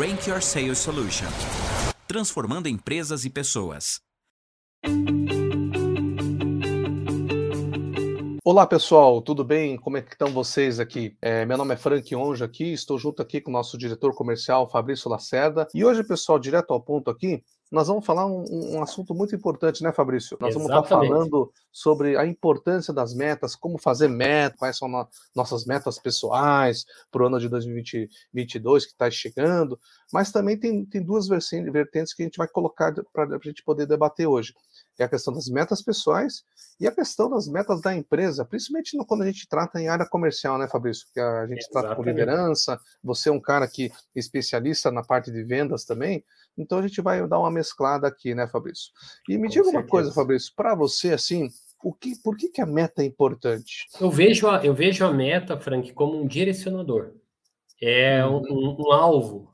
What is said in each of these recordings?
Rank Your Sales Solution transformando empresas e pessoas. Olá pessoal, tudo bem? Como é que estão vocês aqui? É, meu nome é Frank Onja aqui, estou junto aqui com o nosso diretor comercial Fabrício Lacerda. E hoje, pessoal, direto ao ponto aqui, nós vamos falar um, um, assunto muito importante, né, Fabrício? Nós Exatamente. vamos estar falando sobre a importância das metas, como fazer meta, quais são no, nossas metas pessoais para o ano de 2022 que está chegando, mas também tem, tem duas vertentes que a gente vai colocar para a gente poder debater hoje. É a questão das metas pessoais e a questão das metas da empresa, principalmente quando a gente trata em área comercial, né, Fabrício? Que a gente Exatamente. trata com liderança, você é um cara que é especialista na parte de vendas também, então a gente vai dar uma mesclada aqui, né, Fabrício? E me Com diga certeza. uma coisa, Fabrício, para você, assim, o que, por que, que a meta é importante? Eu vejo a, eu vejo a meta, Frank, como um direcionador. É uhum. um, um, alvo.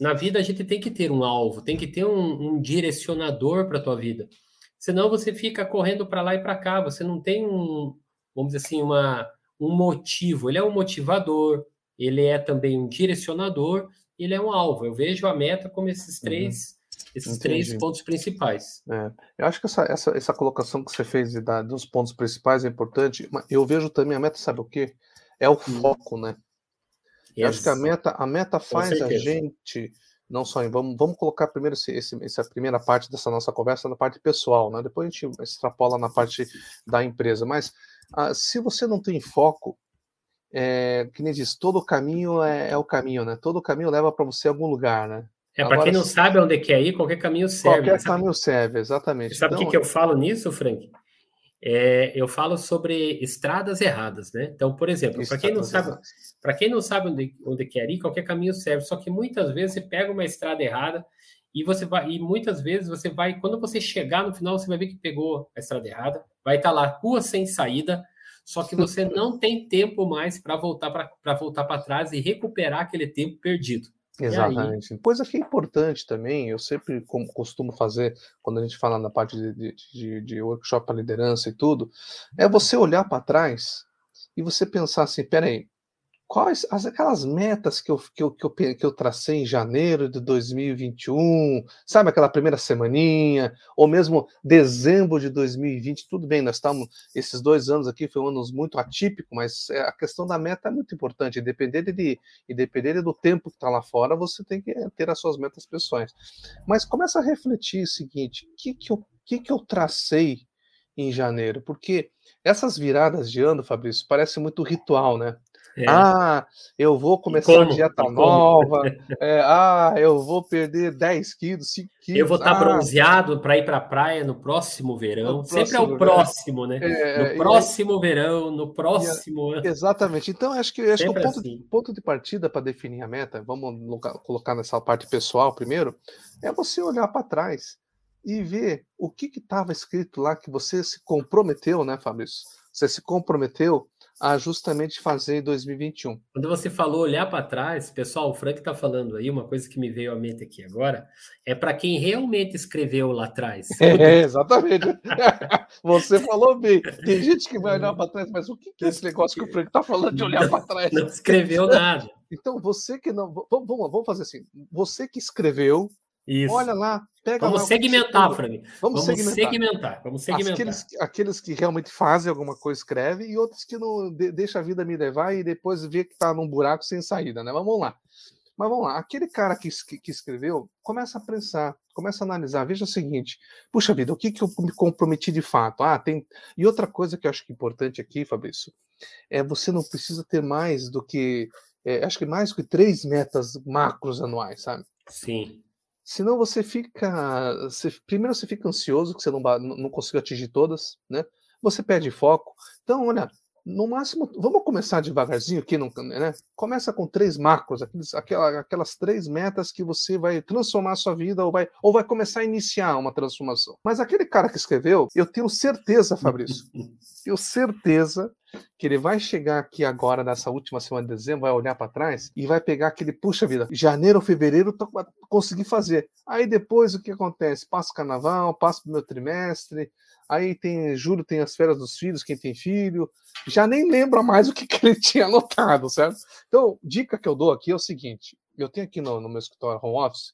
Na vida a gente tem que ter um alvo, tem que ter um, um direcionador para a tua vida. Senão você fica correndo para lá e para cá, você não tem um, vamos dizer assim, uma, um motivo. Ele é um motivador, ele é também um direcionador, ele é um alvo. Eu vejo a meta como esses uhum. três, uhum. esses três pontos principais. É. Eu acho que essa, essa, essa colocação que você fez da, dos pontos principais é importante. Eu vejo também a meta, sabe o quê? É o hum. foco, né? Yes. Eu acho que a meta, a meta faz a gente não só em, vamos, vamos colocar primeiro esse, esse, essa primeira parte dessa nossa conversa na parte pessoal, né? Depois a gente extrapola na parte da empresa. Mas ah, se você não tem foco, é, que nem diz, todo caminho é, é, o caminho, né? Todo caminho leva para você a algum lugar, né? É, para quem não sabe onde quer ir, qualquer caminho serve. Qualquer sabe? caminho serve, exatamente. Você sabe o então, que, que eu falo nisso, Frank? É, eu falo sobre estradas erradas, né? Então, por exemplo, para quem não sabe, para quem não sabe onde, onde quer ir, qualquer caminho serve. Só que muitas vezes você pega uma estrada errada e você vai e muitas vezes você vai quando você chegar no final você vai ver que pegou a estrada errada, vai estar tá lá rua sem saída, só que você não tem tempo mais para voltar para voltar para trás e recuperar aquele tempo perdido. Exatamente. Aí... Coisa que é importante também, eu sempre costumo fazer quando a gente fala na parte de, de, de workshop para liderança e tudo, é você olhar para trás e você pensar assim: peraí, quais as, aquelas metas que eu, que, eu, que, eu, que eu tracei em janeiro de 2021, sabe aquela primeira semaninha, ou mesmo dezembro de 2020, tudo bem, nós estamos, esses dois anos aqui foi um anos muito atípico, mas é, a questão da meta é muito importante, independente, de, independente do tempo que está lá fora, você tem que ter as suas metas pessoais. Mas começa a refletir o seguinte, o que, que, eu, que, que eu tracei em janeiro? Porque essas viradas de ano, Fabrício, parece muito ritual, né? É. Ah, eu vou começar a dieta nova. É, ah, eu vou perder 10 quilos, 5 quilos. Eu vou estar tá ah, bronzeado para ir para a praia no próximo verão. No Sempre é o próximo, né? É, no próximo verão, no próximo ano. Exatamente. Então, acho que, acho que o ponto, assim. ponto de partida para definir a meta, vamos colocar nessa parte pessoal primeiro, é você olhar para trás e ver o que estava escrito lá que você se comprometeu, né, Fabrício? Você se comprometeu a justamente fazer em 2021. Quando você falou olhar para trás, pessoal, o Frank está falando aí, uma coisa que me veio à mente aqui agora, é para quem realmente escreveu lá atrás. É, exatamente. você falou bem. Tem gente que vai olhar para trás, mas o que é esse negócio que o Frank está falando de olhar para trás? Não escreveu nada. Então, você que não. Vamos, vamos fazer assim. Você que escreveu, isso. Olha lá, pega Vamos lá, segmentar, Frank. Vamos, Vamos segmentar. segmentar. Vamos segmentar. Aqueles, aqueles, que realmente fazem alguma coisa, escrevem, e outros que não de, deixa a vida me levar e depois vê que está num buraco sem saída, né? Vamos lá. Mas vamos lá, aquele cara que, que, que, escreveu, começa a pensar, começa a analisar, veja o seguinte, puxa vida, o que, que eu me comprometi de fato? Ah, tem. E outra coisa que eu acho que é importante aqui, Fabrício, é você não precisa ter mais do que. É, acho que mais do que três metas macros anuais, sabe? Sim. Senão você fica. Você, primeiro você fica ansioso, que você não, não conseguiu atingir todas, né? Você perde foco. Então, olha, no máximo, vamos começar devagarzinho aqui, no, né? Começa com três macros, aqueles, aquela, aquelas três metas que você vai transformar a sua vida ou vai, ou vai começar a iniciar uma transformação. Mas aquele cara que escreveu, eu tenho certeza, Fabrício, tenho certeza que ele vai chegar aqui agora, nessa última semana de dezembro, vai olhar para trás e vai pegar aquele, puxa vida, janeiro ou fevereiro tô, consegui fazer. Aí depois o que acontece? Passa o carnaval, passa o meu trimestre, aí tem julho, tem as férias dos filhos, quem tem filho, já nem lembra mais o que, que ele tinha anotado, certo? Então, dica que eu dou aqui é o seguinte: eu tenho aqui no, no meu escritório home office,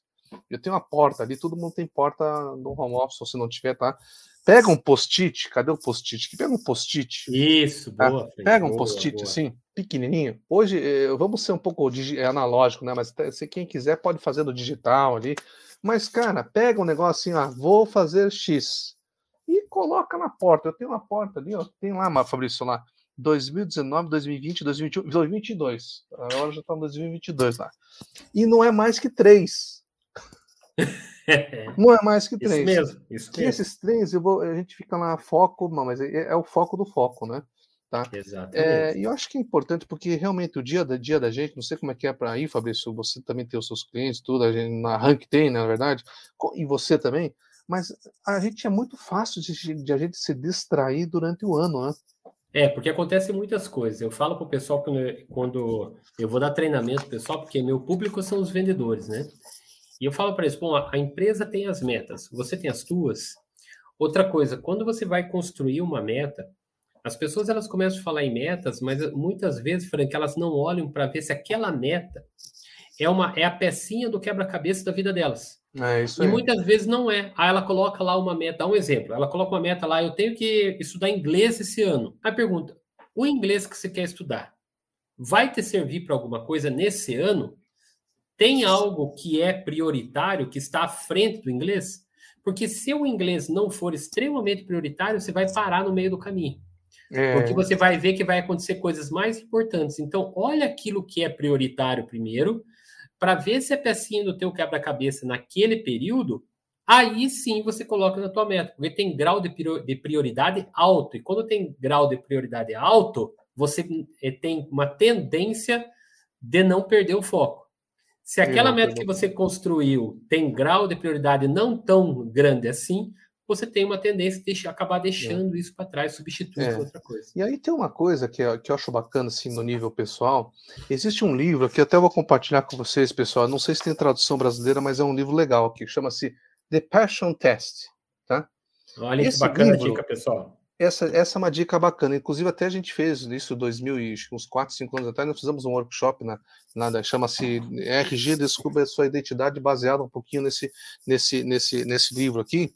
eu tenho uma porta ali, todo mundo tem porta no home office, se não tiver, tá? Pega um post-it, cadê o post-it? Pega um post-it. Isso, tá? boa. Pega um post-it assim, pequenininho. Hoje, eh, vamos ser um pouco é analógico, né? Mas se quem quiser pode fazer no digital ali. Mas, cara, pega um negócio assim, ah, vou fazer X. E coloca na porta. Eu tenho uma porta ali, ó. Tem lá, Fabrício, lá. 2019, 2020, 2021, 2022. Agora já está em 2022 lá. E não é mais que três. Não é mais que três. Isso mesmo. Isso mesmo. E esses três, eu vou, a gente fica lá, foco, não, mas é, é o foco do foco, né? Tá? Exatamente. É, e eu acho que é importante, porque realmente o dia da, dia da gente, não sei como é que é para aí, Fabrício, você também tem os seus clientes, tudo, a gente, na Rank tem, né, na verdade, e você também, mas a gente é muito fácil de, de a gente se distrair durante o ano, né? É, porque acontece muitas coisas. Eu falo para o pessoal quando eu, quando eu vou dar treinamento pessoal, porque meu público são os vendedores, né? E eu falo para eles, bom, a empresa tem as metas, você tem as tuas. Outra coisa, quando você vai construir uma meta, as pessoas elas começam a falar em metas, mas muitas vezes, Frank, elas não olham para ver se aquela meta é uma é a pecinha do quebra-cabeça da vida delas. É isso e muitas vezes não é. Aí ela coloca lá uma meta, dá um exemplo. Ela coloca uma meta lá, eu tenho que estudar inglês esse ano. Aí pergunta: o inglês que você quer estudar vai te servir para alguma coisa nesse ano? Tem algo que é prioritário, que está à frente do inglês? Porque se o inglês não for extremamente prioritário, você vai parar no meio do caminho. É. Porque você vai ver que vai acontecer coisas mais importantes. Então, olha aquilo que é prioritário primeiro, para ver se é pecinha do teu quebra-cabeça naquele período, aí sim você coloca na tua meta, porque tem grau de prioridade alto. E quando tem grau de prioridade alto, você eh, tem uma tendência de não perder o foco. Se aquela meta que você construiu tem grau de prioridade não tão grande assim, você tem uma tendência de acabar deixando é. isso para trás, substituindo é. outra coisa. E aí tem uma coisa que, que eu acho bacana assim, no nível pessoal. Existe um livro que até vou compartilhar com vocês, pessoal. Não sei se tem tradução brasileira, mas é um livro legal aqui, chama-se The Passion Test. Tá? Olha Esse que bacana livro, dica, pessoal essa, essa é uma dica bacana. Inclusive, até a gente fez isso em 2000 e uns 4, 5 anos atrás, nós fizemos um workshop na, na chama-se RG Descubra a sua identidade, baseado um pouquinho nesse, nesse, nesse, nesse livro aqui.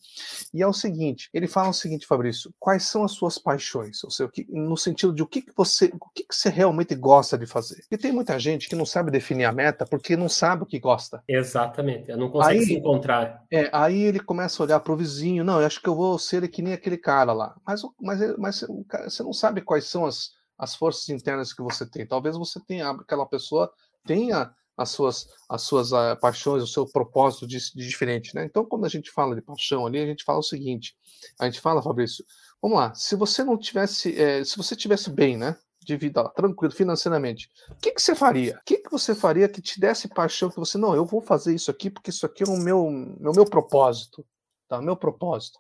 E é o seguinte: ele fala o seguinte, Fabrício, quais são as suas paixões? Ou seja, no sentido de o que, que você o que, que você realmente gosta de fazer. Porque tem muita gente que não sabe definir a meta porque não sabe o que gosta. Exatamente, não consegue aí, se encontrar. É, aí ele começa a olhar para o vizinho, não, eu acho que eu vou ser que nem aquele cara lá. Mas mas, mas você não sabe quais são as, as forças internas que você tem. Talvez você tenha, aquela pessoa tenha as suas, as suas uh, paixões, o seu propósito de, de, diferente, né? Então, quando a gente fala de paixão ali, a gente fala o seguinte: a gente fala, Fabrício, vamos lá, se você não tivesse, é, se você tivesse bem, né? De vida, tranquilo, financeiramente, o que, que você faria? O que, que você faria que te desse paixão que você, não, eu vou fazer isso aqui porque isso aqui é o meu, meu, meu propósito, tá? Meu propósito.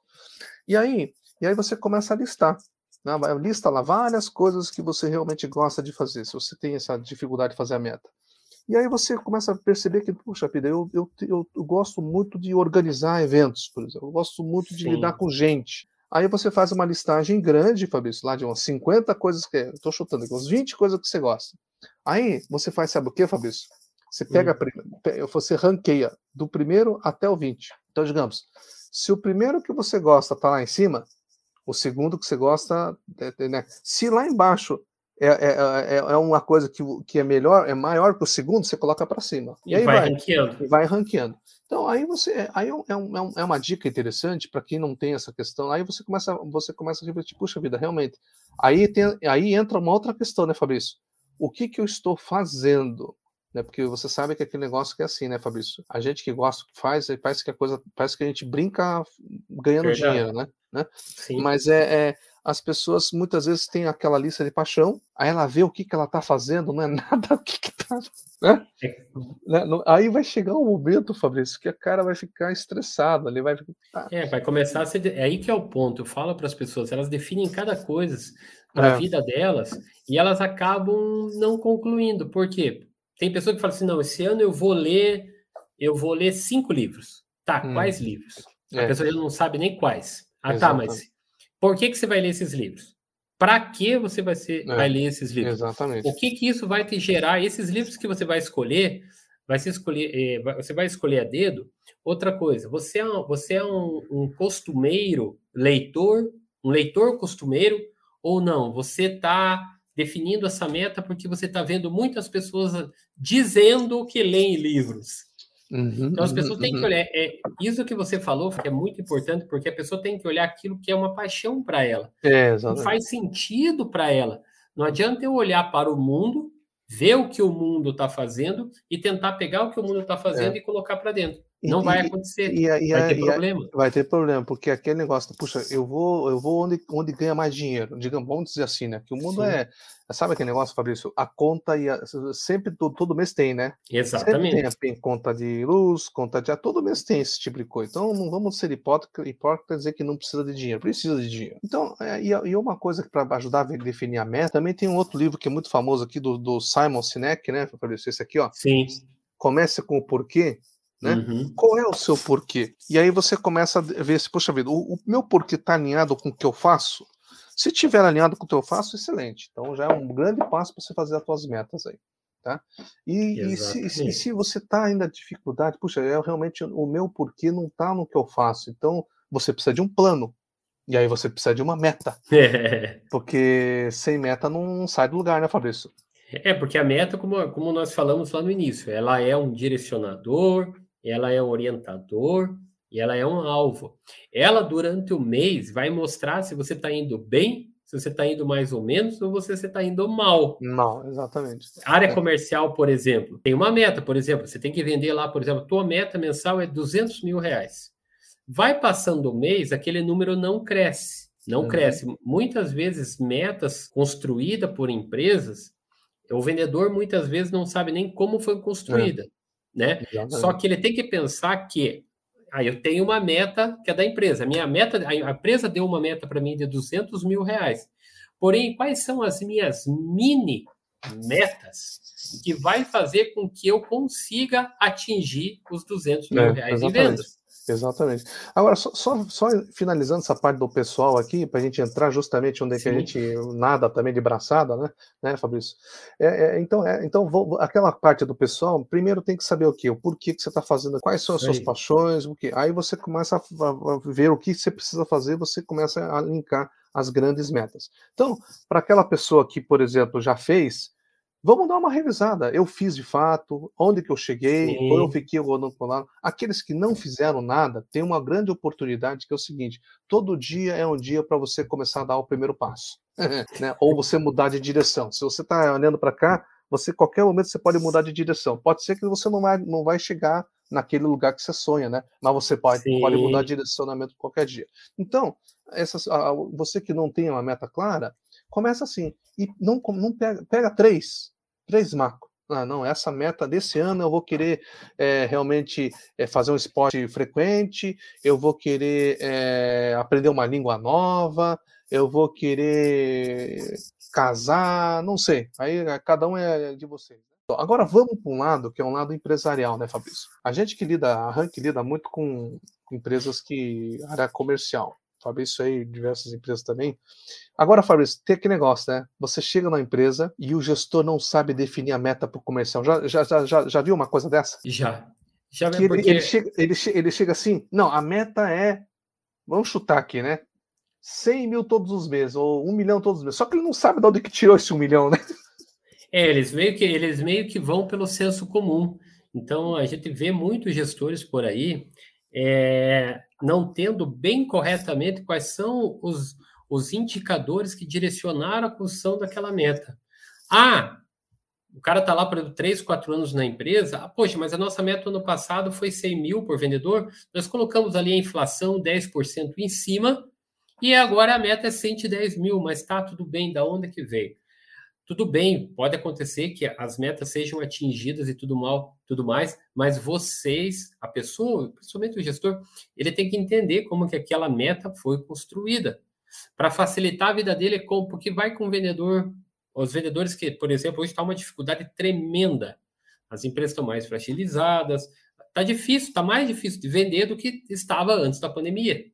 E aí, e aí você começa a listar. Né? Lista lá várias coisas que você realmente gosta de fazer, se você tem essa dificuldade de fazer a meta. E aí você começa a perceber que, puxa vida, eu, eu, eu, eu gosto muito de organizar eventos, por exemplo. Eu gosto muito de Sim. lidar com gente. Aí você faz uma listagem grande, Fabrício, lá de umas 50 coisas que. Eu tô chutando aqui, uns 20 coisas que você gosta. Aí você faz, sabe o que, Fabrício? Você pega, hum. você ranqueia do primeiro até o 20. Então, digamos, se o primeiro que você gosta tá lá em cima, o segundo que você gosta, é, né? se lá embaixo é, é, é, é, uma coisa que, que é melhor, é maior que o segundo, você coloca para cima. E, e aí vai, vai ranqueando. E vai ranqueando. Então aí você aí é, um, é, um, é uma dica interessante para quem não tem essa questão. Aí você começa você começa a refletir, puxa vida, realmente. Aí tem aí entra uma outra questão, né, Fabrício? O que que eu estou fazendo? Né, porque você sabe que aquele negócio que é assim, né, Fabrício? A gente que gosta, faz, parece que a coisa, parece que a gente brinca ganhando Verdade. dinheiro, né? Né? Sim. Mas é, é, as pessoas muitas vezes têm aquela lista de paixão, aí ela vê o que, que ela está fazendo, não é nada o que, que tá. Né? É. né? Aí vai chegar um momento, Fabrício, que a cara vai ficar estressada, ele vai ah. É, vai começar a ser. É aí que é o ponto. Eu falo para as pessoas, elas definem cada coisa para a é. vida delas e elas acabam não concluindo. Por quê? Tem pessoa que fala assim: não, esse ano eu vou ler, eu vou ler cinco livros. Tá, hum. quais livros? A é. pessoa não sabe nem quais. Ah, Exatamente. tá, mas por que, que você vai ler esses livros? Para que você vai, ser, é, vai ler esses livros? Exatamente. O que, que isso vai te gerar? Esses livros que você vai escolher vai se escolher, é, você vai escolher a dedo. Outra coisa, você é, você é um, um costumeiro leitor, um leitor costumeiro ou não? Você está definindo essa meta porque você está vendo muitas pessoas dizendo que leem livros. Uhum, então as pessoas uhum, têm que uhum. olhar. É, isso que você falou que é muito importante, porque a pessoa tem que olhar aquilo que é uma paixão para ela. É, que faz sentido para ela. Não adianta eu olhar para o mundo, ver o que o mundo está fazendo e tentar pegar o que o mundo está fazendo é. e colocar para dentro. Não e, vai acontecer. E, e, vai ter problema. vai ter problema, porque aquele negócio, puxa, eu vou, eu vou onde, onde ganha mais dinheiro. Digamos, vamos dizer assim, né? Que o mundo Sim. é. Sabe aquele negócio, Fabrício? A conta e a, sempre todo, todo mês tem, né? Exatamente. Sempre tem, tem conta de luz, conta de. Todo mês tem esse tipo de coisa. Então não vamos ser hipócritas hipócrita dizer que não precisa de dinheiro. Precisa de dinheiro. Então, é, e, uma coisa que para ajudar a definir a meta, também tem um outro livro que é muito famoso aqui do, do Simon Sinek, né, Fabrício? Esse aqui, ó. Sim. Começa com o porquê né? Uhum. Qual é o seu porquê? E aí você começa a ver se, poxa vida, o, o meu porquê está alinhado com o que eu faço? Se tiver alinhado com o que eu faço, excelente. Então já é um grande passo para você fazer as suas metas aí. Tá? E, e, se, e se, você está ainda dificuldade, puxa, é realmente o meu porquê não está no que eu faço. Então você precisa de um plano. E aí você precisa de uma meta. Porque sem meta não sai do lugar, né, Fabrício? É, porque a meta, como, como nós falamos lá no início, ela é um direcionador, ela é um orientador e ela é um alvo. Ela, durante o mês, vai mostrar se você está indo bem, se você está indo mais ou menos, ou se você está indo mal. Mal, exatamente. área comercial, por exemplo, tem uma meta, por exemplo, você tem que vender lá, por exemplo, tua meta mensal é 200 mil reais. Vai passando o mês, aquele número não cresce. Não uhum. cresce. Muitas vezes, metas construídas por empresas, o vendedor muitas vezes não sabe nem como foi construída. É né? Só que ele tem que pensar que aí eu tenho uma meta que é da empresa. A minha meta, a empresa deu uma meta para mim de 200 mil reais. Porém, quais são as minhas mini metas que vai fazer com que eu consiga atingir os 200 mil é, reais exatamente. em vendas? Exatamente. Agora, só, só, só, finalizando essa parte do pessoal aqui, para a gente entrar justamente onde é que a gente nada também de braçada, né, né Fabrício? É, é, então, é, então vou, aquela parte do pessoal, primeiro tem que saber o que, o porquê que você está fazendo, quais são as suas paixões, o que. Aí você começa a, a ver o que você precisa fazer, você começa a linkar as grandes metas. Então, para aquela pessoa que, por exemplo, já fez, Vamos dar uma revisada. Eu fiz de fato, onde que eu cheguei, Sim. ou eu fiquei rodando por lá. Aqueles que não fizeram nada têm uma grande oportunidade que é o seguinte: todo dia é um dia para você começar a dar o primeiro passo, né? ou você mudar de direção. Se você está olhando para cá, você qualquer momento você pode mudar de direção. Pode ser que você não vai, não vai chegar naquele lugar que você sonha, né? Mas você pode, pode mudar de direcionamento qualquer dia. Então, essas, você que não tem uma meta clara, Começa assim. E não, não pega, pega três. Três macros. Ah, não, essa meta desse ano eu vou querer é, realmente é, fazer um esporte frequente, eu vou querer é, aprender uma língua nova, eu vou querer casar, não sei. Aí cada um é de vocês. Agora vamos para um lado que é um lado empresarial, né, Fabrício? A gente que lida, a Rank lida muito com empresas que área comercial. Fabrício aí, diversas empresas também. Agora, Fabrício, tem aquele negócio, né? Você chega na empresa e o gestor não sabe definir a meta para o comercial. Já, já, já, já viu uma coisa dessa? Já. Já que porque... ele, ele, chega, ele, ele chega assim, não, a meta é, vamos chutar aqui, né? 100 mil todos os meses, ou 1 milhão todos os meses. Só que ele não sabe de onde que tirou esse 1 milhão, né? É, eles meio que, eles meio que vão pelo senso comum. Então, a gente vê muitos gestores por aí é, não tendo bem corretamente quais são os, os indicadores que direcionaram a construção daquela meta. Ah, o cara está lá por 3, 4 anos na empresa, ah, poxa, mas a nossa meta ano passado foi 100 mil por vendedor, nós colocamos ali a inflação 10% em cima, e agora a meta é 110 mil, mas está tudo bem, da onde que veio? Tudo bem, pode acontecer que as metas sejam atingidas e tudo mal, tudo mais, mas vocês, a pessoa, principalmente o gestor, ele tem que entender como que aquela meta foi construída para facilitar a vida dele, porque vai com o vendedor, os vendedores que, por exemplo, hoje está uma dificuldade tremenda. As empresas estão mais fragilizadas, está difícil, está mais difícil de vender do que estava antes da pandemia.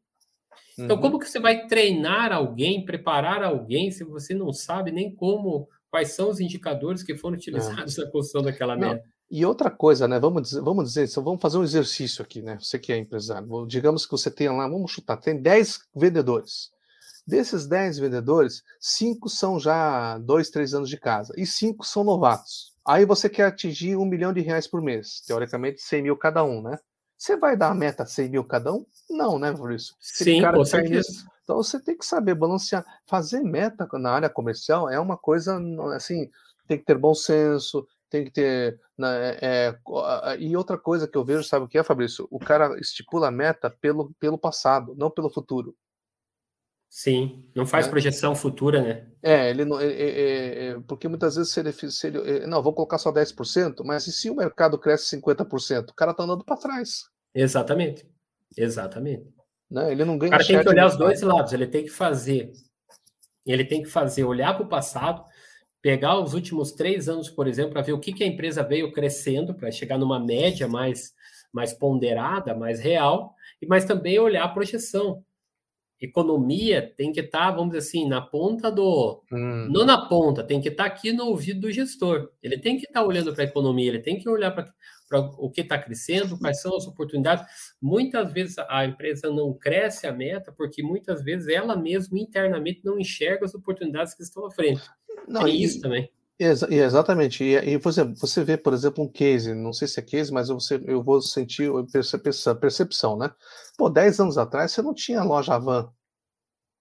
Então, uhum. como que você vai treinar alguém, preparar alguém, se você não sabe nem como quais são os indicadores que foram utilizados é. na construção daquela meta. E outra coisa, né? Vamos dizer, vamos dizer, vamos fazer um exercício aqui, né? Você que é empresário, digamos que você tenha lá, vamos chutar, tem 10 vendedores. Desses 10 vendedores, cinco são já dois, três anos de casa e cinco são novatos. Aí você quer atingir um milhão de reais por mês, teoricamente 100 mil cada um, né? Você vai dar a meta 100 mil cada um? Não, né, Maurício? Sim, com certeza. Então você tem que saber balancear. Fazer meta na área comercial é uma coisa assim, tem que ter bom senso, tem que ter. Né, é, e outra coisa que eu vejo, sabe o que é, Fabrício? O cara estipula a meta pelo, pelo passado, não pelo futuro. Sim, não faz é. projeção futura, né? É, ele não. É, é, é, porque muitas vezes se ele, se ele. É, não, vou colocar só 10%, mas e se o mercado cresce 50%? O cara está andando para trás. Exatamente. Exatamente. Né? Ele não ganha. O cara tem que olhar os dois lados, ele tem que fazer. Ele tem que fazer, olhar para o passado, pegar os últimos três anos, por exemplo, para ver o que, que a empresa veio crescendo, para chegar numa média mais, mais ponderada, mais real, mas também olhar a projeção economia tem que estar, tá, vamos dizer assim, na ponta do. Hum. Não na ponta, tem que estar tá aqui no ouvido do gestor. Ele tem que estar tá olhando para a economia, ele tem que olhar para o que está crescendo, quais são as oportunidades. Muitas vezes a empresa não cresce a meta, porque muitas vezes ela mesma internamente não enxerga as oportunidades que estão à frente. Não, é isso também. Exa exatamente. E, e, por exemplo, você vê, por exemplo, um case, não sei se é case, mas eu, você, eu vou sentir percepção, percepção, né? Pô, 10 anos atrás você não tinha loja van.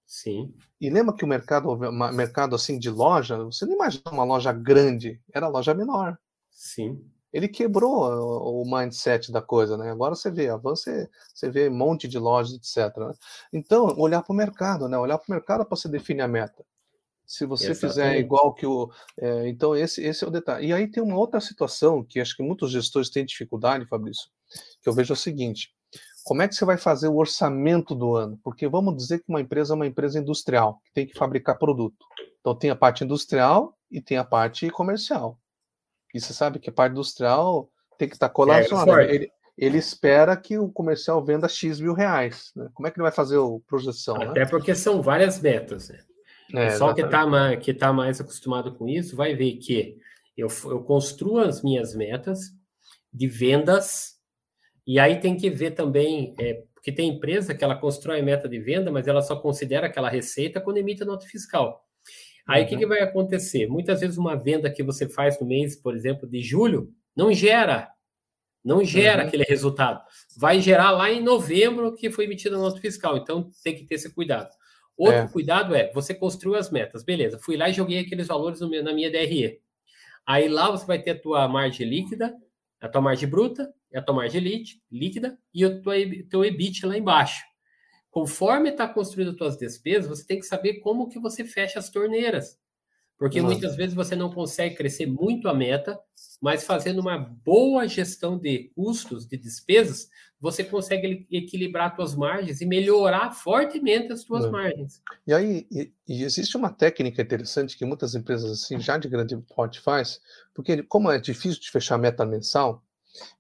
Sim. E lembra que o mercado, mercado assim de loja, você não imagina uma loja grande, era loja menor. Sim. Ele quebrou o mindset da coisa, né? Agora você vê, avança, você, você vê um monte de lojas, etc. Né? Então, olhar para o mercado, né? Olhar para o mercado para você definir a meta. Se você Exatamente. fizer igual que o. É, então, esse, esse é o detalhe. E aí tem uma outra situação que acho que muitos gestores têm dificuldade, Fabrício, que eu vejo o seguinte: como é que você vai fazer o orçamento do ano? Porque vamos dizer que uma empresa é uma empresa industrial, que tem que fabricar produto. Então, tem a parte industrial e tem a parte comercial. E você sabe que a parte industrial tem que estar colacionada. É, ele, ele espera que o comercial venda X mil reais. Né? Como é que ele vai fazer a projeção? Né? Até né? porque são várias metas. Né? É, o pessoal que está que tá mais acostumado com isso vai ver que eu, eu construo as minhas metas de vendas, e aí tem que ver também, é, porque tem empresa que ela constrói meta de venda, mas ela só considera aquela receita quando emite a nota fiscal. Aí o uhum. que, que vai acontecer? Muitas vezes uma venda que você faz no mês, por exemplo, de julho, não gera, não gera uhum. aquele resultado. Vai gerar lá em novembro que foi emitida a nota fiscal. Então tem que ter esse cuidado. Outro é. cuidado é, você construiu as metas, beleza, fui lá e joguei aqueles valores meu, na minha DRE. Aí lá você vai ter a tua margem líquida, a tua margem bruta, a tua margem líquida e o teu, teu EBIT lá embaixo. Conforme está construído as tuas despesas, você tem que saber como que você fecha as torneiras. Porque muitas vezes você não consegue crescer muito a meta, mas fazendo uma boa gestão de custos, de despesas, você consegue equilibrar suas margens e melhorar fortemente as suas é. margens. E aí, e, e, existe uma técnica interessante que muitas empresas assim já de grande porte faz, porque ele, como é difícil de fechar meta mensal,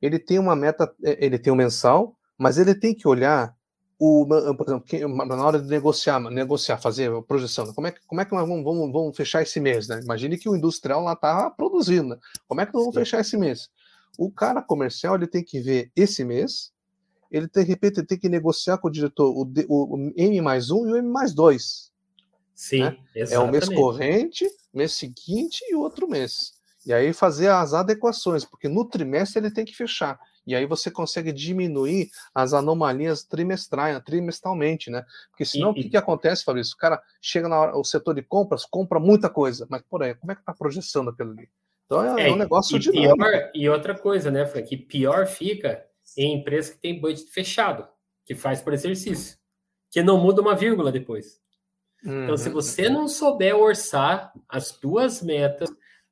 ele tem uma meta, é, ele tem um mensal, mas ele tem que olhar o, por exemplo, na hora de negociar, negociar, fazer projeção, como é que, como é que nós vamos, vamos, vamos fechar esse mês, né? Imagine que o industrial lá está produzindo, né? como é que nós vamos Sim. fechar esse mês? O cara comercial ele tem que ver esse mês, ele de repente tem que negociar com o diretor o, o, o M mais um e o M mais dois. Sim, né? É o mês corrente, mês seguinte e outro mês. E aí fazer as adequações, porque no trimestre ele tem que fechar. E aí você consegue diminuir as anomalias trimestrais, trimestralmente, né? Porque senão e, o que, que acontece, Fabrício? O cara chega no setor de compras, compra muita coisa, mas por aí, como é que tá projeção daquilo ali? Então é, é, é um negócio de pior, E outra coisa, né, Frank? Pior fica em empresa que tem budget fechado, que faz por exercício, que não muda uma vírgula depois. Uhum. Então, se uhum. você não souber orçar as tuas metas,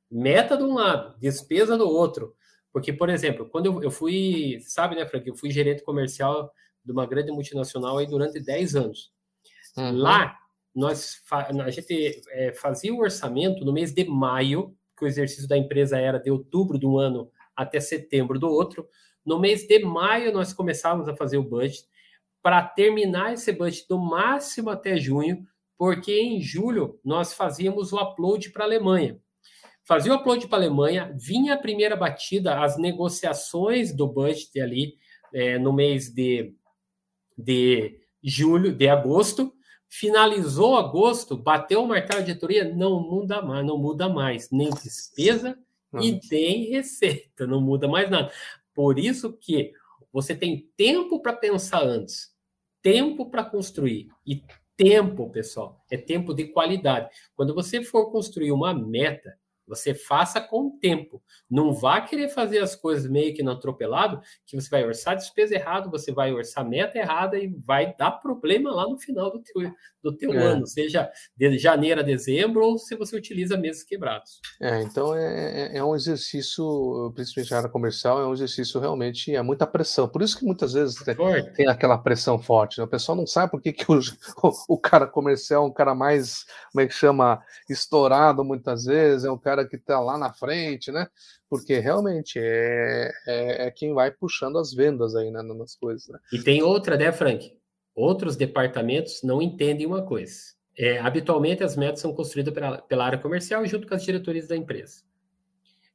meta de um lado, despesa do outro, porque, por exemplo, quando eu, eu fui, sabe, né, Frank, eu fui gerente comercial de uma grande multinacional aí durante 10 anos. Uhum. Lá, nós a gente é, fazia o orçamento no mês de maio, que o exercício da empresa era de outubro de um ano até setembro do outro. No mês de maio, nós começávamos a fazer o budget para terminar esse budget no máximo até junho, porque em julho nós fazíamos o upload para a Alemanha. Fazia o upload para a Alemanha, vinha a primeira batida, as negociações do budget ali é, no mês de, de julho, de agosto, finalizou agosto, bateu o martelo de diretoria, não muda mais, não muda mais, nem despesa e nem receita, não muda mais nada. Por isso que você tem tempo para pensar antes, tempo para construir e tempo, pessoal, é tempo de qualidade. Quando você for construir uma meta, você faça com tempo. Não vá querer fazer as coisas meio que no atropelado, que você vai orçar despesa errado, você vai orçar meta errada e vai dar problema lá no final do teu, do teu é. ano, seja de janeiro a dezembro ou se você utiliza meses quebrados. É, então é, é, é um exercício, principalmente na área comercial, é um exercício realmente, é muita pressão. Por isso que muitas vezes tem, tem, aquela pressão forte. Né? O pessoal não sabe por que, que o, o, o cara comercial é um cara mais, como é que chama, estourado muitas vezes, é um cara cara que está lá na frente, né? Porque realmente é, é, é, quem vai puxando as vendas aí né, nas coisas. Né? E tem outra, né, Frank? Outros departamentos não entendem uma coisa. É, habitualmente as metas são construídas pela, pela área comercial junto com as diretorias da empresa.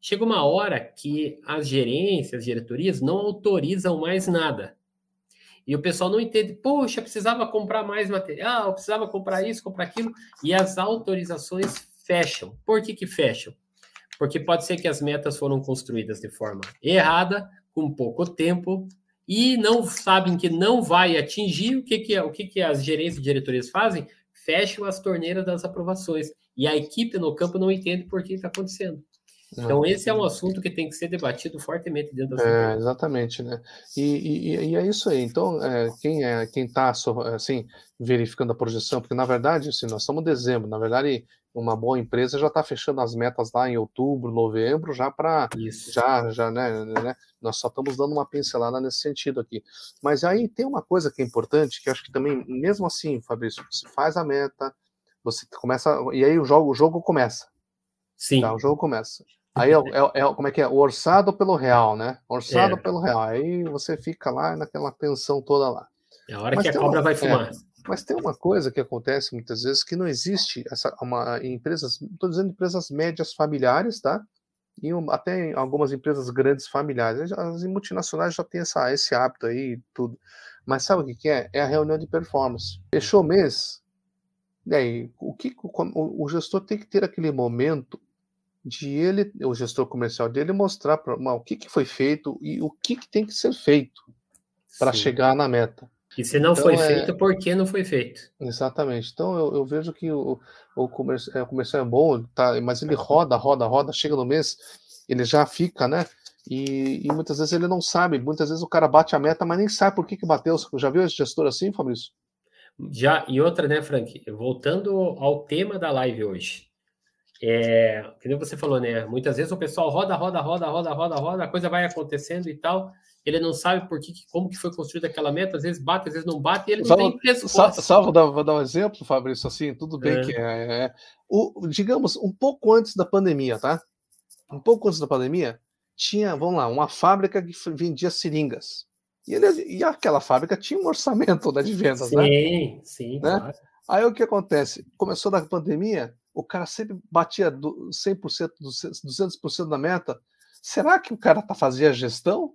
Chega uma hora que as gerências, as diretorias não autorizam mais nada. E o pessoal não entende, poxa, precisava comprar mais material, precisava comprar isso, comprar aquilo, e as autorizações fecham. Por que, que fecham? Porque pode ser que as metas foram construídas de forma errada, com pouco tempo, e não sabem que não vai atingir. O que, que, o que, que as gerências e diretorias fazem? Fecham as torneiras das aprovações. E a equipe no campo não entende por que está acontecendo. Então, esse é um assunto que tem que ser debatido fortemente dentro das é, Exatamente, né? E, e, e, é isso aí. Então, é, quem é quem está assim, verificando a projeção, porque na verdade, assim, nós estamos em dezembro, na verdade, uma boa empresa já está fechando as metas lá em outubro, novembro, já para já, já, né, né, Nós só estamos dando uma pincelada nesse sentido aqui. Mas aí tem uma coisa que é importante, que acho que também, mesmo assim, Fabrício, você faz a meta, você começa, e aí o jogo, o jogo começa. Sim. Tá, o jogo começa. Aí é, é, é, como é que é? O orçado pelo real, né? Orçado é. pelo real. Aí você fica lá naquela tensão toda lá. É a hora Mas que a cobra uma, vai fumar. É, mas tem uma coisa que acontece muitas vezes que não existe essa uma em empresas, estou dizendo empresas médias familiares, tá? E um, até em algumas empresas grandes familiares. As multinacionais já têm essa, esse hábito aí tudo. Mas sabe o que, que é? É a reunião de performance. Fechou o mês, e aí, o que o, o gestor tem que ter aquele momento de ele, o gestor comercial dele, mostrar para o que, que foi feito e o que, que tem que ser feito para chegar na meta. E se não então, foi é... feito, por que não foi feito? Exatamente. Então eu, eu vejo que o, o, comercial, é, o comercial é bom, tá, mas ele roda, roda, roda, chega no mês, ele já fica, né? E, e, muitas vezes ele não sabe, muitas vezes o cara bate a meta, mas nem sabe por que, que bateu. Já viu esse gestor assim, Fabrício? Já, e outra, né, Frank? Voltando ao tema da live hoje. É, que você falou, né? Muitas vezes o pessoal roda, roda, roda, roda, roda, roda, a coisa vai acontecendo e tal ele não sabe por que, como que foi construída aquela meta, às vezes bate, às vezes não bate, e ele não tem resposta. Só, vou, dar, vou dar um exemplo, Fabrício, assim, tudo bem é. que é, é, o, digamos, um pouco antes da pandemia, tá? Um pouco antes da pandemia, tinha, vamos lá, uma fábrica que vendia seringas. E, ele, e aquela fábrica tinha um orçamento né, de vendas, sim, né? Sim, sim. Né? Claro. Aí o que acontece? Começou da pandemia, o cara sempre batia 100%, 200% da meta. Será que o cara tá fazendo a gestão?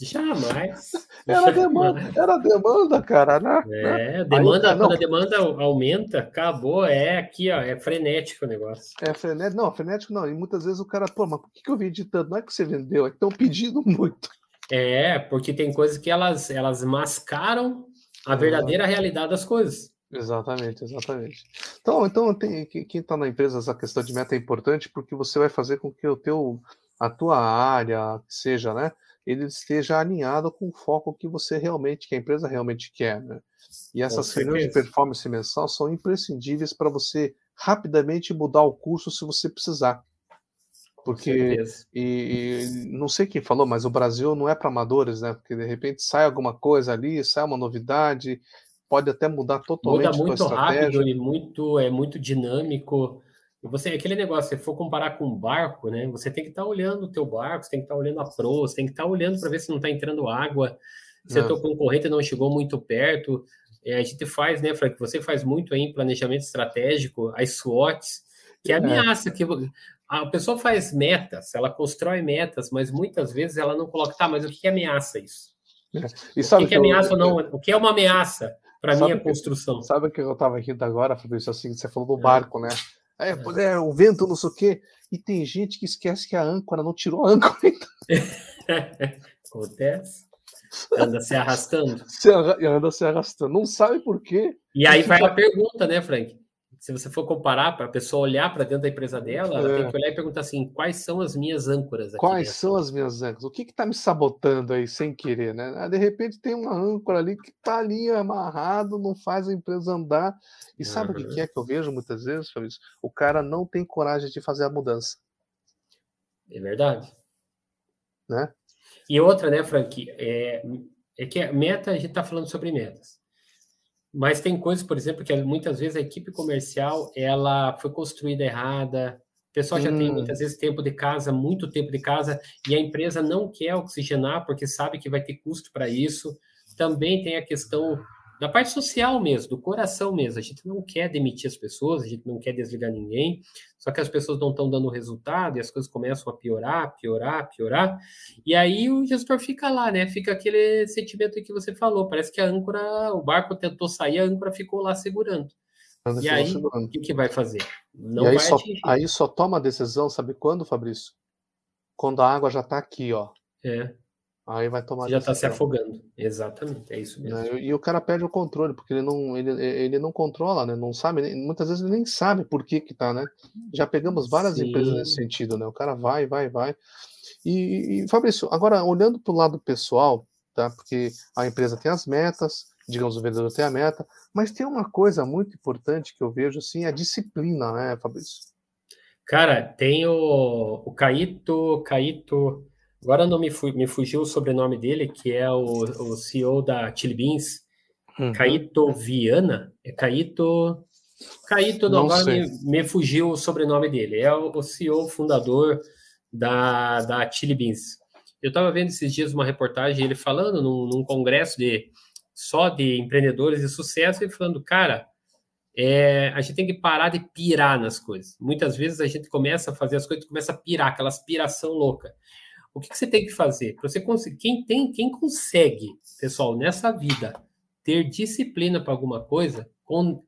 Jamais. Era demanda, era demanda, cara, né? É, demanda, Aí, quando a demanda aumenta, acabou, é aqui, ó, é frenético o negócio. É frenético, não, frenético não. E muitas vezes o cara, pô, mas por que, eu vendi tanto? Não é que você vendeu, é que estão pedindo muito. É, porque tem coisas que elas, elas mascaram a verdadeira realidade das coisas. Exatamente, exatamente. Então, então tem, quem está na empresa, essa questão de meta é importante porque você vai fazer com que o teu, a tua área, seja, né? ele esteja alinhado com o foco que você realmente, que a empresa realmente quer. Né? E essas reuniões de performance mensal são imprescindíveis para você rapidamente mudar o curso se você precisar. Porque, e, e, não sei quem falou, mas o Brasil não é para amadores, né? Porque de repente sai alguma coisa ali, sai uma novidade, pode até mudar totalmente Muda muito rápido e muito, é muito dinâmico. Você, aquele negócio, se for comparar com um barco, né? Você tem que estar tá olhando o teu barco, você tem que estar tá olhando a proa, você tem que estar tá olhando para ver se não está entrando água, se o teu concorrente não chegou muito perto. É, a gente faz, né, Frank? Você faz muito aí em planejamento estratégico, as SWOTs, que é. ameaça que a pessoa faz metas, ela constrói metas, mas muitas vezes ela não coloca, tá, mas o que ameaça isso? É. O que, que, que ameaça ou não? O que é uma ameaça para minha construção? Sabe o que eu estava rindo agora, Fabrício? Assim, você falou do barco, né? É, é, o vento, não sei o quê. E tem gente que esquece que a âncora não tirou a âncora ainda. Acontece. Anda se arrastando. Se anda se arrastando. Não sabe por quê. E aí vai a pergunta, né, Frank? Se você for comparar para a pessoa olhar para dentro da empresa dela, ela é. tem que olhar e perguntar assim: quais são as minhas âncoras aqui? Quais dentro? são as minhas âncoras? O que está me sabotando aí sem querer, né? Ah, de repente tem uma âncora ali que está ali amarrado, não faz a empresa andar. E sabe uhum. o que é que eu vejo muitas vezes, Fabrício? O cara não tem coragem de fazer a mudança. É verdade. Né? E outra, né, Frank, é, é que a meta, a gente está falando sobre metas. Mas tem coisas, por exemplo, que muitas vezes a equipe comercial ela foi construída errada, o pessoal já hum. tem muitas vezes tempo de casa, muito tempo de casa, e a empresa não quer oxigenar porque sabe que vai ter custo para isso. Também tem a questão da parte social mesmo, do coração mesmo. A gente não quer demitir as pessoas, a gente não quer desligar ninguém, só que as pessoas não estão dando resultado e as coisas começam a piorar, piorar, piorar. E aí o gestor fica lá, né? Fica aquele sentimento que você falou. Parece que a âncora, o barco tentou sair, a âncora ficou lá segurando. E aí, o que, que vai fazer? Não e aí, só, aí só toma a decisão, sabe quando, Fabrício? Quando a água já está aqui, ó. É. Aí vai tomar. Você já está se afogando. Exatamente, é isso mesmo. Né, e, o cara perde o controle, porque ele não, ele, ele não controla, né? Não sabe, muitas vezes ele nem sabe por que que tá, né? Já pegamos várias Sim. empresas nesse sentido, né? O cara vai, vai, vai. E, e Fabrício, agora olhando para o lado pessoal, tá? Porque a empresa tem as metas, digamos, o vendedor tem a meta, mas tem uma coisa muito importante que eu vejo assim, a disciplina, né, Fabrício? Cara, tem o, o Caíto, Caíto Agora não me, fu me fugiu o sobrenome dele, que é o, o CEO da Chili Beans, uhum. Caíto Viana. É Caíto. Caíto, não, agora me, me, fugiu o sobrenome dele. É o, o CEO fundador da, da Chili Beans. Eu estava vendo esses dias uma reportagem ele falando num, num, congresso de só de empreendedores de sucesso e falando, cara, é, a gente tem que parar de pirar nas coisas. Muitas vezes a gente começa a fazer as coisas, começa a pirar, aquela aspiração louca. O que, que você tem que fazer? Para você conseguir, quem tem, quem consegue, pessoal, nessa vida ter disciplina para alguma coisa,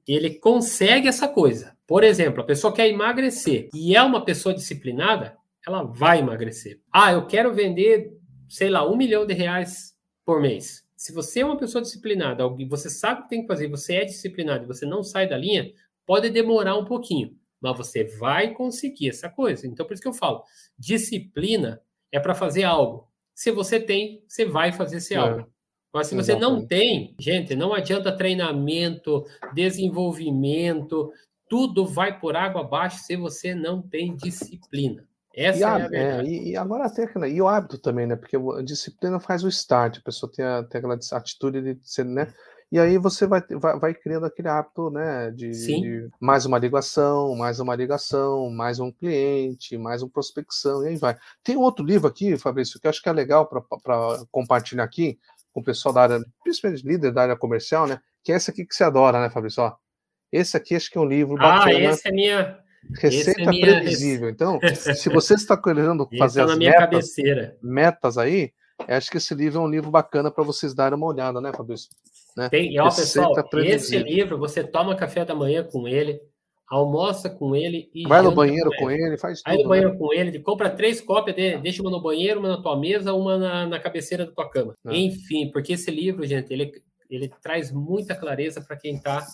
ele consegue essa coisa. Por exemplo, a pessoa quer emagrecer e é uma pessoa disciplinada, ela vai emagrecer. Ah, eu quero vender, sei lá, um milhão de reais por mês. Se você é uma pessoa disciplinada, você sabe o que tem que fazer, você é disciplinado e você não sai da linha, pode demorar um pouquinho, mas você vai conseguir essa coisa. Então, por isso que eu falo, disciplina é para fazer algo. Se você tem, você vai fazer esse é. algo. Mas se você Exatamente. não tem, gente, não adianta treinamento, desenvolvimento, tudo vai por água abaixo se você não tem disciplina. Essa e é a, a verdade. É, e, e, agora até e o hábito também, né? Porque a disciplina faz o start, a pessoa tem, a, tem aquela atitude de ser, né? E aí você vai, vai, vai criando aquele hábito, né? De, de, mais uma ligação, mais uma ligação, mais um cliente, mais uma prospecção, e aí vai. Tem outro livro aqui, Fabrício, que eu acho que é legal para compartilhar aqui com o pessoal da área, principalmente líder da área comercial, né? Que é esse aqui que você adora, né, Fabrício? Ó, esse aqui acho que é um livro ah, bacana. Ah, esse é minha. Receita é minha... previsível. Então, se você está querendo fazer tá as metas, metas aí, acho que esse livro é um livro bacana para vocês darem uma olhada, né, Fabrício? Né? Tem, ó, pessoal, esse livro, você toma café da manhã com ele, almoça com ele e. Vai no banheiro com ele, faz tudo. Vai no banheiro né? com ele, compra três cópias, de, deixa uma no banheiro, uma na tua mesa, uma na, na cabeceira da tua cama. É. Enfim, porque esse livro, gente, ele, ele traz muita clareza para quem está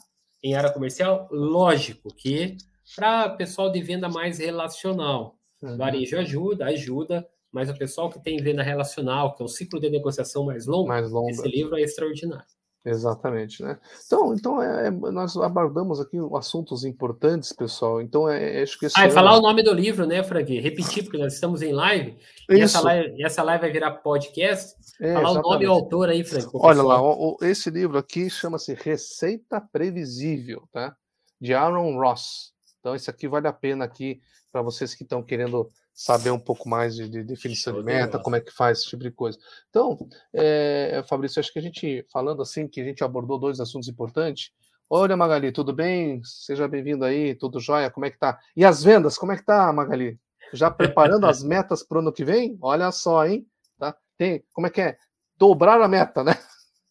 em área comercial. Lógico que para pessoal de venda mais relacional. Uhum. Varejo ajuda, ajuda, mas o pessoal que tem venda relacional, que é um ciclo de negociação mais longo, mais longo. esse livro é extraordinário. Exatamente, né? Então, então é, é, nós abordamos aqui assuntos importantes, pessoal. Então, é, é acho que ah, ano... falar o nome do livro, né, Frank? Repetir, porque nós estamos em live. E essa live, essa live vai virar podcast. É, falar exatamente. o nome e o autor aí, Frank. Olha lá, o, esse livro aqui chama-se Receita Previsível, tá? De Aaron Ross. Então, esse aqui vale a pena aqui para vocês que estão querendo saber um pouco mais de, de definição de meta, como é que faz esse tipo de coisa. Então, é, Fabrício, acho que a gente, falando assim, que a gente abordou dois assuntos importantes. Olha, Magali, tudo bem? Seja bem-vindo aí, tudo jóia? Como é que tá? E as vendas, como é que tá, Magali? já preparando as metas para o ano que vem? Olha só, hein? Tá? Tem, como é que é? Dobrar a meta, né?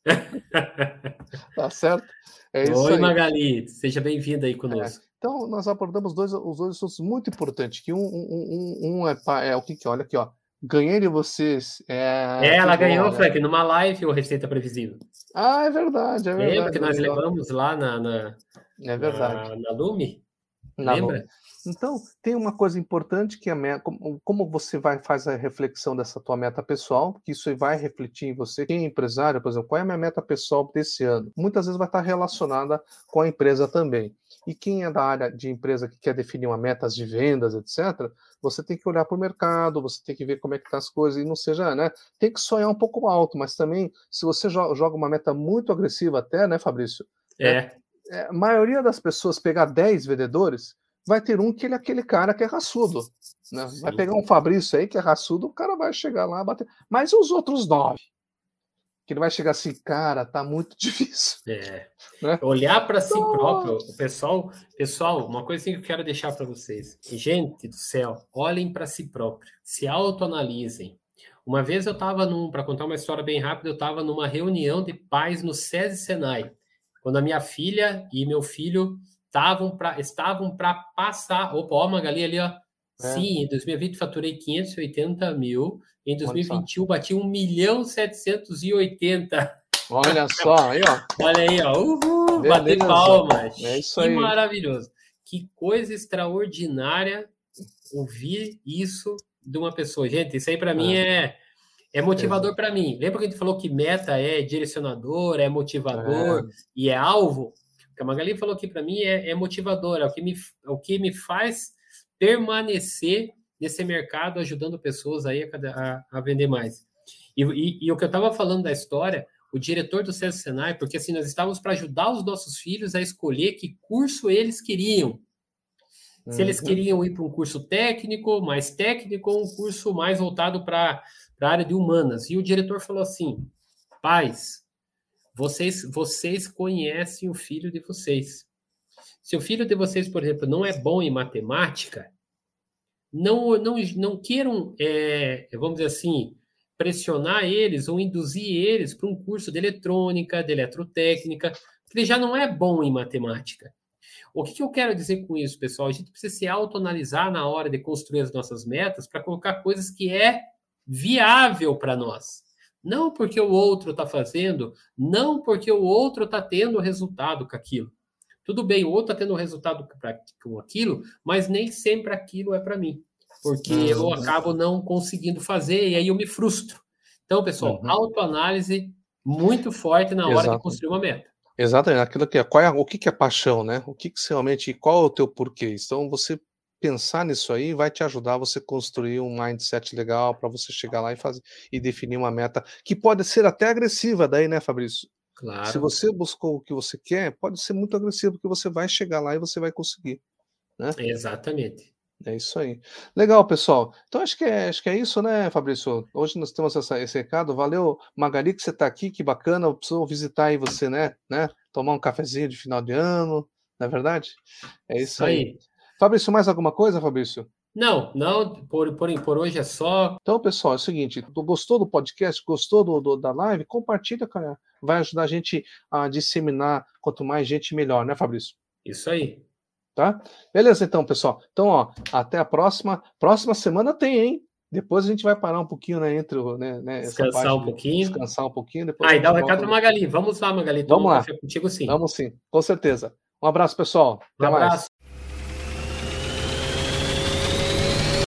tá certo? É Oi. Magali, seja bem-vinda aí conosco. É. Então, nós abordamos dois, os dois assuntos muito importantes, que um, um, um, um é, é, o que, que olha aqui, ó. Ganhei de vocês. É, é ela ganhou, bom, Frank, numa live o Receita Previsível. Ah, é verdade, é verdade. Lembra que nós levamos lá na, na, é verdade. na, na Lume? Na Lembra? Então, tem uma coisa importante que a meta, como, você vai faz a reflexão dessa tua meta pessoal, que isso vai refletir em você. Quem é empresário, por exemplo, qual é a minha meta pessoal desse ano? Muitas vezes vai estar relacionada com a empresa também. E quem é da área de empresa que quer definir uma meta de vendas, etc., você tem que olhar para o mercado, você tem que ver como é que tá as coisas e não seja, né? Tem que sonhar um pouco alto, mas também, se você joga uma meta muito agressiva até, né, Fabrício? É. é, é a maioria das pessoas pegar 10 vendedores, vai ter um que ele é aquele cara que é raçudo. Né? Vai pegar um Fabrício aí que é raçudo, o cara vai chegar lá bater. Mas os outros nove? Que ele vai chegar assim, cara, tá muito difícil. É. Né? Olhar para si próprio, o pessoal, pessoal, uma coisa que eu quero deixar para vocês. Gente do céu, olhem para si próprio, se autoanalisem. Uma vez eu estava num, para contar uma história bem rápida, eu estava numa reunião de pais no SESI Senai, quando a minha filha e meu filho estavam para estavam para passar. Opa, ó, Magali ali, ó. É. Sim, em 2020 faturei 580 mil, em 2021 bati 1 milhão 780. Olha só, aí, ó. Olha aí, ó. Uhul, bater palmas. É isso que aí. maravilhoso. Que coisa extraordinária ouvir isso de uma pessoa. Gente, isso aí para é. mim é, é motivador é. para mim. Lembra que a gente falou que meta é direcionador, é motivador é. e é alvo? que a Magali falou aqui para mim é, é motivador, é o, que me, é o que me faz permanecer nesse mercado, ajudando pessoas aí a, a, a vender mais. E, e, e, o que eu estava falando da história, o diretor do César Senai, porque assim, nós estávamos para ajudar os nossos filhos a escolher que curso eles queriam. Se uhum. eles queriam ir para um curso técnico, mais técnico, ou um curso mais voltado para a área de humanas. E o diretor falou assim: pais, vocês, vocês conhecem o filho de vocês. Se o filho de vocês, por exemplo, não é bom em matemática, não, não, não queiram, é, vamos dizer assim, pressionar eles ou induzir eles para um curso de eletrônica, de eletrotécnica, porque ele já não é bom em matemática. O que, que eu quero dizer com isso, pessoal? A gente precisa se autoanalisar na hora de construir as nossas metas para colocar coisas que é viável para nós. Não porque o outro está fazendo, não porque o outro está tendo resultado com aquilo. Tudo bem, o outro está tendo resultado com aquilo, mas nem sempre aquilo é para mim. Porque uhum. eu acabo não conseguindo fazer e aí eu me frustro. Então, pessoal, uhum. autoanálise muito forte na hora Exato. de construir uma meta. Exatamente, aquilo que é, qual é, o que, que é paixão, né? O que, que realmente, qual é o teu porquê? Então, você pensar nisso aí vai te ajudar a você construir um mindset legal para você chegar lá e fazer e definir uma meta que pode ser até agressiva daí, né, Fabrício? Claro. Se você buscou o que você quer, pode ser muito agressivo porque você vai chegar lá e você vai conseguir, né? Exatamente. É isso aí. Legal, pessoal. Então acho que é, acho que é isso, né, Fabrício? Hoje nós temos essa, esse recado. Valeu, Magali, que você está aqui, que bacana. Eu preciso visitar aí você, né? né? Tomar um cafezinho de final de ano, não é verdade? É isso, isso aí. aí. Fabrício, mais alguma coisa, Fabrício? Não, não, por, por, por hoje é só. Então, pessoal, é o seguinte: gostou do podcast, gostou do, do, da live? Compartilha, cara. Vai ajudar a gente a disseminar. Quanto mais gente, melhor, né, Fabrício? Isso aí. Tá? Beleza, então, pessoal. Então, ó, até a próxima. Próxima semana tem, hein? Depois a gente vai parar um pouquinho, né? Entre. Né, né, descansar um pouquinho. Descansar um pouquinho. Depois ah, e dá o um recado para Magali. Vamos lá, Magali. Vamos lá. Contigo sim. Vamos sim, com certeza. Um abraço, pessoal. Até um abraço. mais.